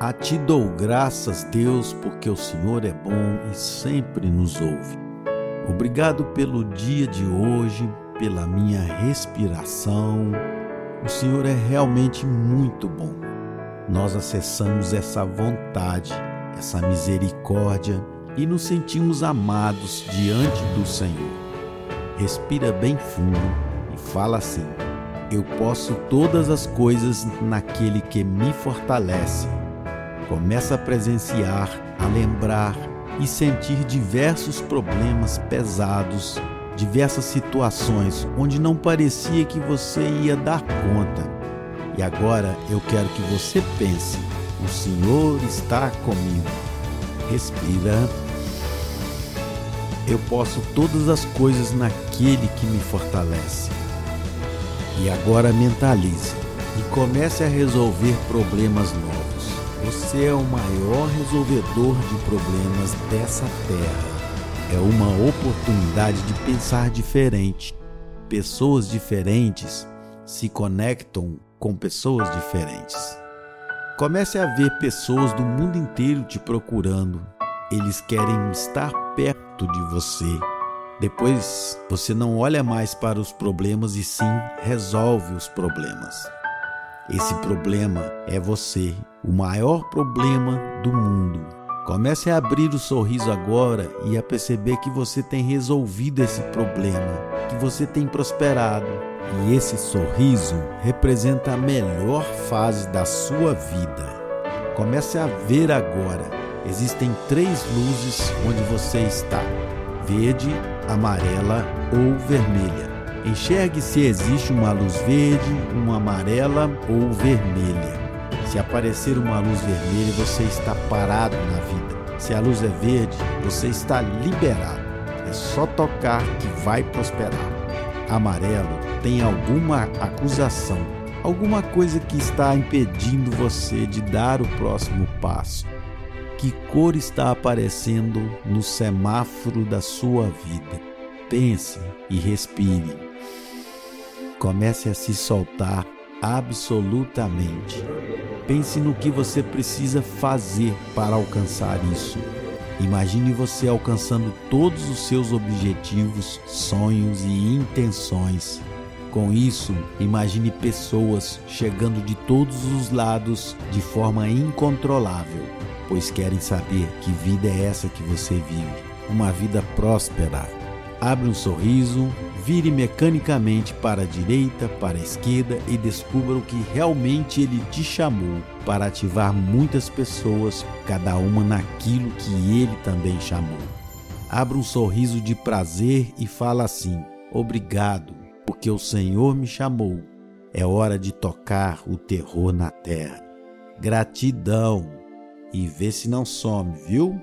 A ti dou graças, Deus, porque o Senhor é bom e sempre nos ouve. Obrigado pelo dia de hoje, pela minha respiração. O Senhor é realmente muito bom. Nós acessamos essa vontade, essa misericórdia e nos sentimos amados diante do Senhor. Respira bem fundo e fala assim: Eu posso todas as coisas naquele que me fortalece. Começa a presenciar, a lembrar e sentir diversos problemas pesados, diversas situações onde não parecia que você ia dar conta. E agora eu quero que você pense: o Senhor está comigo. Respira. Eu posso todas as coisas naquele que me fortalece. E agora mentalize e comece a resolver problemas novos. Você é o maior resolvedor de problemas dessa terra. É uma oportunidade de pensar diferente. Pessoas diferentes se conectam com pessoas diferentes. Comece a ver pessoas do mundo inteiro te procurando. Eles querem estar perto de você. Depois você não olha mais para os problemas e sim resolve os problemas. Esse problema é você, o maior problema do mundo. Comece a abrir o sorriso agora e a perceber que você tem resolvido esse problema, que você tem prosperado. E esse sorriso representa a melhor fase da sua vida. Comece a ver agora. Existem três luzes onde você está: verde, amarela ou vermelha. Enxergue se existe uma luz verde, uma amarela ou vermelha. Se aparecer uma luz vermelha, você está parado na vida. Se a luz é verde, você está liberado. É só tocar que vai prosperar. Amarelo tem alguma acusação, alguma coisa que está impedindo você de dar o próximo passo. Que cor está aparecendo no semáforo da sua vida? Pense e respire. Comece a se soltar absolutamente. Pense no que você precisa fazer para alcançar isso. Imagine você alcançando todos os seus objetivos, sonhos e intenções. Com isso, imagine pessoas chegando de todos os lados de forma incontrolável, pois querem saber que vida é essa que você vive. Uma vida próspera, Abre um sorriso, vire mecanicamente para a direita, para a esquerda e descubra o que realmente ele te chamou para ativar muitas pessoas, cada uma naquilo que ele também chamou. Abra um sorriso de prazer e fala assim: Obrigado, porque o Senhor me chamou. É hora de tocar o terror na terra. Gratidão. E vê se não some, viu?